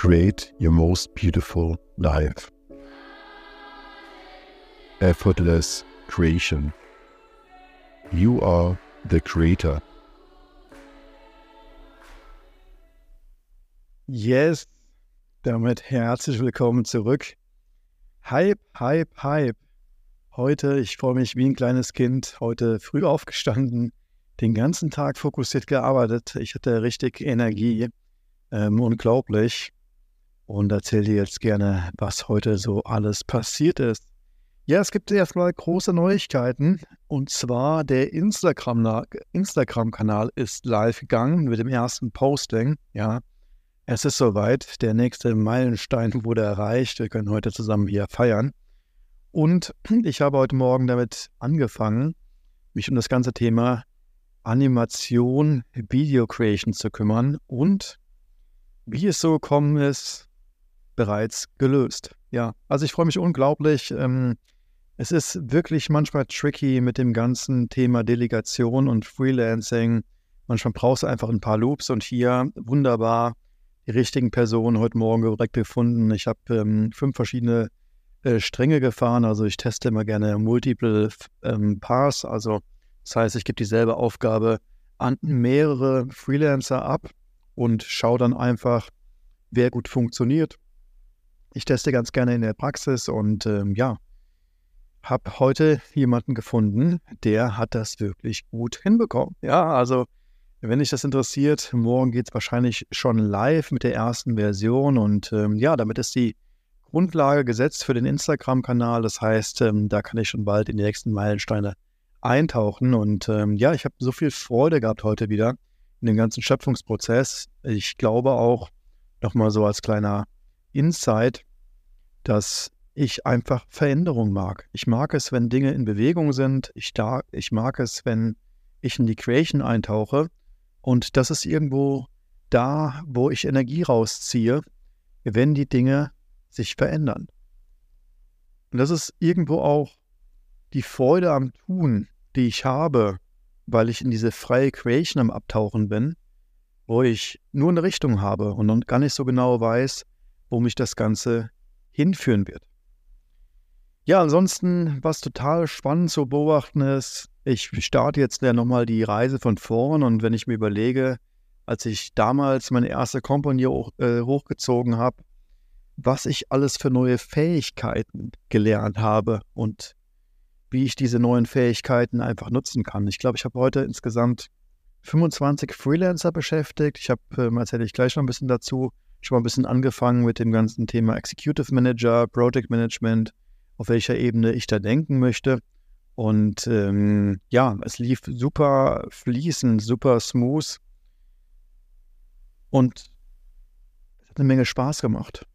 create your most beautiful life. Effortless creation. You are the creator. Yes, damit herzlich willkommen zurück. Hype, Hype, Hype. Heute, ich freue mich wie ein kleines Kind, heute früh aufgestanden, den ganzen Tag fokussiert gearbeitet. Ich hatte richtig Energie, ähm, unglaublich. Und erzähle dir jetzt gerne, was heute so alles passiert ist. Ja, es gibt erstmal große Neuigkeiten. Und zwar der Instagram-Kanal Instagram ist live gegangen mit dem ersten Posting. Ja, es ist soweit. Der nächste Meilenstein wurde erreicht. Wir können heute zusammen hier feiern. Und ich habe heute Morgen damit angefangen, mich um das ganze Thema Animation, Video Creation zu kümmern und wie es so gekommen ist, bereits gelöst. Ja, also ich freue mich unglaublich. Ähm, es ist wirklich manchmal tricky mit dem ganzen Thema Delegation und Freelancing. Manchmal brauchst du einfach ein paar Loops und hier wunderbar die richtigen Personen heute Morgen direkt gefunden. Ich habe ähm, fünf verschiedene äh, Stränge gefahren. Also ich teste immer gerne Multiple ähm, Paths. Also das heißt, ich gebe dieselbe Aufgabe an mehrere Freelancer ab und schaue dann einfach, wer gut funktioniert. Ich teste ganz gerne in der Praxis und ähm, ja, habe heute jemanden gefunden, der hat das wirklich gut hinbekommen. Ja, also wenn dich das interessiert, morgen geht es wahrscheinlich schon live mit der ersten Version und ähm, ja, damit ist die Grundlage gesetzt für den Instagram-Kanal. Das heißt, ähm, da kann ich schon bald in die nächsten Meilensteine eintauchen. Und ähm, ja, ich habe so viel Freude gehabt heute wieder in dem ganzen Schöpfungsprozess. Ich glaube auch, nochmal so als kleiner Insight, dass ich einfach Veränderung mag. Ich mag es, wenn Dinge in Bewegung sind. Ich, da, ich mag es, wenn ich in die Creation eintauche. Und das ist irgendwo da, wo ich Energie rausziehe, wenn die Dinge sich verändern. Und das ist irgendwo auch die Freude am Tun, die ich habe, weil ich in diese freie Creation am Abtauchen bin, wo ich nur eine Richtung habe und gar nicht so genau weiß, wo mich das Ganze hinführen wird. Ja, ansonsten, was total spannend zu beobachten ist, ich starte jetzt ja nochmal die Reise von vorn und wenn ich mir überlege, als ich damals meine erste Kompanie hoch, äh, hochgezogen habe, was ich alles für neue Fähigkeiten gelernt habe und wie ich diese neuen Fähigkeiten einfach nutzen kann. Ich glaube, ich habe heute insgesamt 25 Freelancer beschäftigt. Ich habe, ähm, erzähle ich gleich noch ein bisschen dazu, schon mal ein bisschen angefangen mit dem ganzen Thema Executive Manager, Project Management, auf welcher Ebene ich da denken möchte. Und ähm, ja, es lief super fließend, super smooth. Und es hat eine Menge Spaß gemacht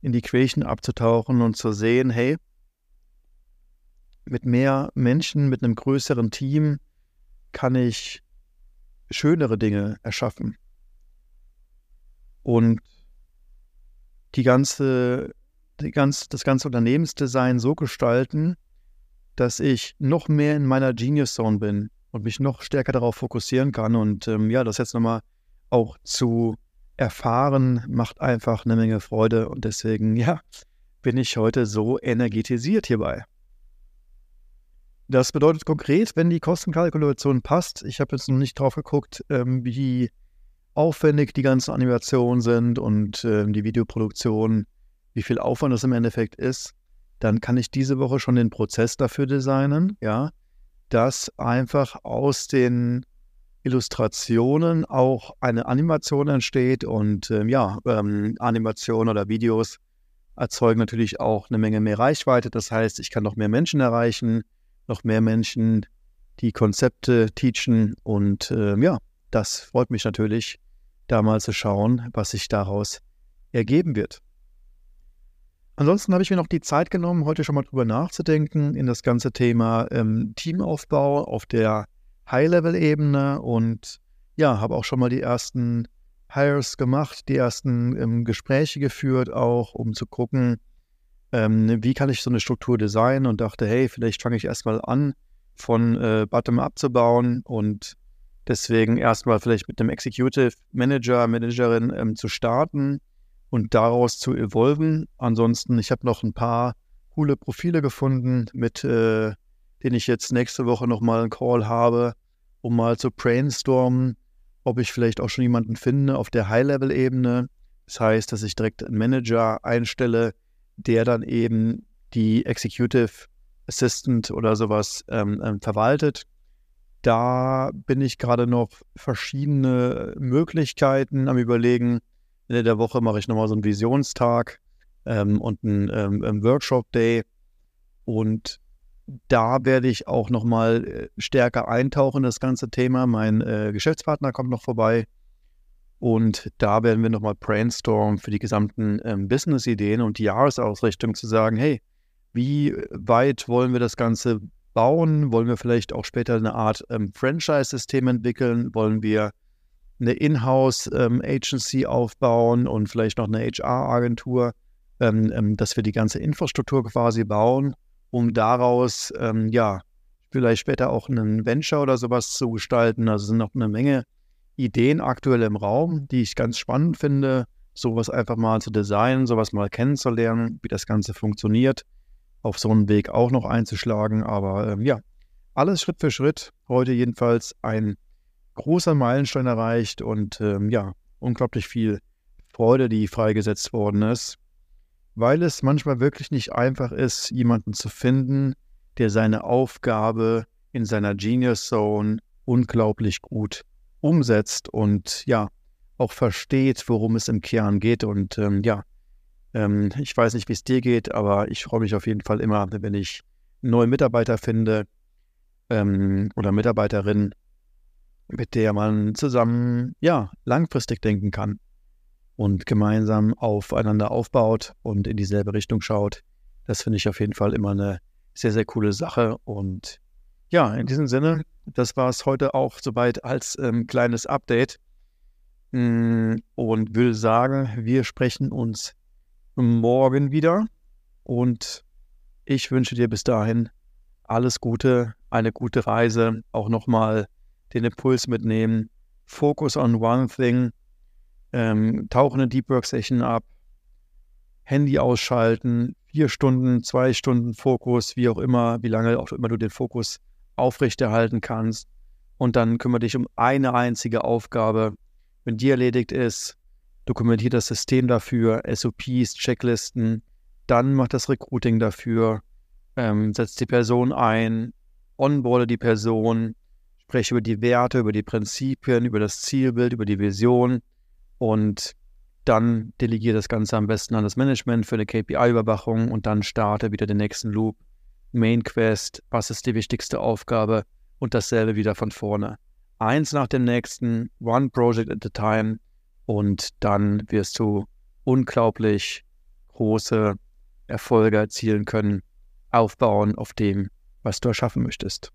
in die Creation abzutauchen und zu sehen, hey, mit mehr Menschen, mit einem größeren Team kann ich schönere Dinge erschaffen. Und die ganze, die ganz, das ganze Unternehmensdesign so gestalten, dass ich noch mehr in meiner Genius Zone bin und mich noch stärker darauf fokussieren kann. Und ähm, ja, das jetzt nochmal auch zu erfahren macht einfach eine Menge Freude und deswegen, ja, bin ich heute so energetisiert hierbei. Das bedeutet konkret, wenn die Kostenkalkulation passt, ich habe jetzt noch nicht drauf geguckt, ähm, wie aufwendig die ganzen Animationen sind und ähm, die Videoproduktion, wie viel Aufwand das im Endeffekt ist, dann kann ich diese Woche schon den Prozess dafür designen, ja, dass einfach aus den Illustrationen auch eine Animation entsteht und ähm, ja, ähm, Animationen oder Videos erzeugen natürlich auch eine Menge mehr Reichweite. Das heißt, ich kann noch mehr Menschen erreichen, noch mehr Menschen die Konzepte teachen und ähm, ja, das freut mich natürlich, da mal zu schauen, was sich daraus ergeben wird. Ansonsten habe ich mir noch die Zeit genommen, heute schon mal drüber nachzudenken in das ganze Thema ähm, Teamaufbau auf der High-Level-Ebene und ja, habe auch schon mal die ersten Hires gemacht, die ersten ähm, Gespräche geführt, auch um zu gucken, ähm, wie kann ich so eine Struktur designen und dachte, hey, vielleicht fange ich erstmal an, von äh, Bottom-up zu bauen und deswegen erstmal vielleicht mit einem Executive Manager, Managerin ähm, zu starten, und daraus zu evolven. Ansonsten, ich habe noch ein paar coole Profile gefunden, mit äh, denen ich jetzt nächste Woche nochmal einen Call habe, um mal zu brainstormen, ob ich vielleicht auch schon jemanden finde auf der High-Level-Ebene. Das heißt, dass ich direkt einen Manager einstelle, der dann eben die Executive Assistant oder sowas ähm, ähm, verwaltet. Da bin ich gerade noch verschiedene Möglichkeiten am Überlegen. Ende der Woche mache ich nochmal so einen Visionstag ähm, und einen ähm, Workshop-Day. Und da werde ich auch nochmal äh, stärker eintauchen in das ganze Thema. Mein äh, Geschäftspartner kommt noch vorbei. Und da werden wir nochmal brainstormen für die gesamten ähm, Business-Ideen und die Jahresausrichtung zu sagen, hey, wie weit wollen wir das Ganze bauen? Wollen wir vielleicht auch später eine Art ähm, Franchise-System entwickeln? Wollen wir eine Inhouse-Agency ähm, aufbauen und vielleicht noch eine HR-Agentur, ähm, ähm, dass wir die ganze Infrastruktur quasi bauen, um daraus ähm, ja vielleicht später auch einen Venture oder sowas zu gestalten. Also sind noch eine Menge Ideen aktuell im Raum, die ich ganz spannend finde, sowas einfach mal zu designen, sowas mal kennenzulernen, wie das Ganze funktioniert auf so einen Weg auch noch einzuschlagen. Aber ähm, ja, alles Schritt für Schritt. Heute jedenfalls ein großer Meilenstein erreicht und ähm, ja, unglaublich viel Freude, die freigesetzt worden ist, weil es manchmal wirklich nicht einfach ist, jemanden zu finden, der seine Aufgabe in seiner Genius Zone unglaublich gut umsetzt und ja, auch versteht, worum es im Kern geht. Und ähm, ja, ähm, ich weiß nicht, wie es dir geht, aber ich freue mich auf jeden Fall immer, wenn ich neue Mitarbeiter finde ähm, oder Mitarbeiterin, mit der man zusammen ja langfristig denken kann und gemeinsam aufeinander aufbaut und in dieselbe Richtung schaut. Das finde ich auf jeden Fall immer eine sehr, sehr coole Sache. Und ja, in diesem Sinne, das war es heute auch soweit als ähm, kleines Update. Mm, und will sagen, wir sprechen uns morgen wieder. Und ich wünsche dir bis dahin alles Gute, eine gute Reise, auch nochmal den Impuls mitnehmen, Focus on one thing, ähm, tauche eine Deep Work Session ab, Handy ausschalten, vier Stunden, zwei Stunden Fokus, wie auch immer, wie lange auch immer du den Fokus aufrechterhalten kannst. Und dann kümmere dich um eine einzige Aufgabe. Wenn die erledigt ist, dokumentiert das System dafür, SOPs, Checklisten, dann macht das Recruiting dafür, ähm, setzt die Person ein, onboarde die Person, spreche über die Werte, über die Prinzipien, über das Zielbild, über die Vision und dann delegiere das Ganze am besten an das Management für eine KPI-Überwachung und dann starte wieder den nächsten Loop. Main Quest, was ist die wichtigste Aufgabe und dasselbe wieder von vorne. Eins nach dem nächsten, one project at a time und dann wirst du unglaublich große Erfolge erzielen können, aufbauen auf dem, was du erschaffen möchtest.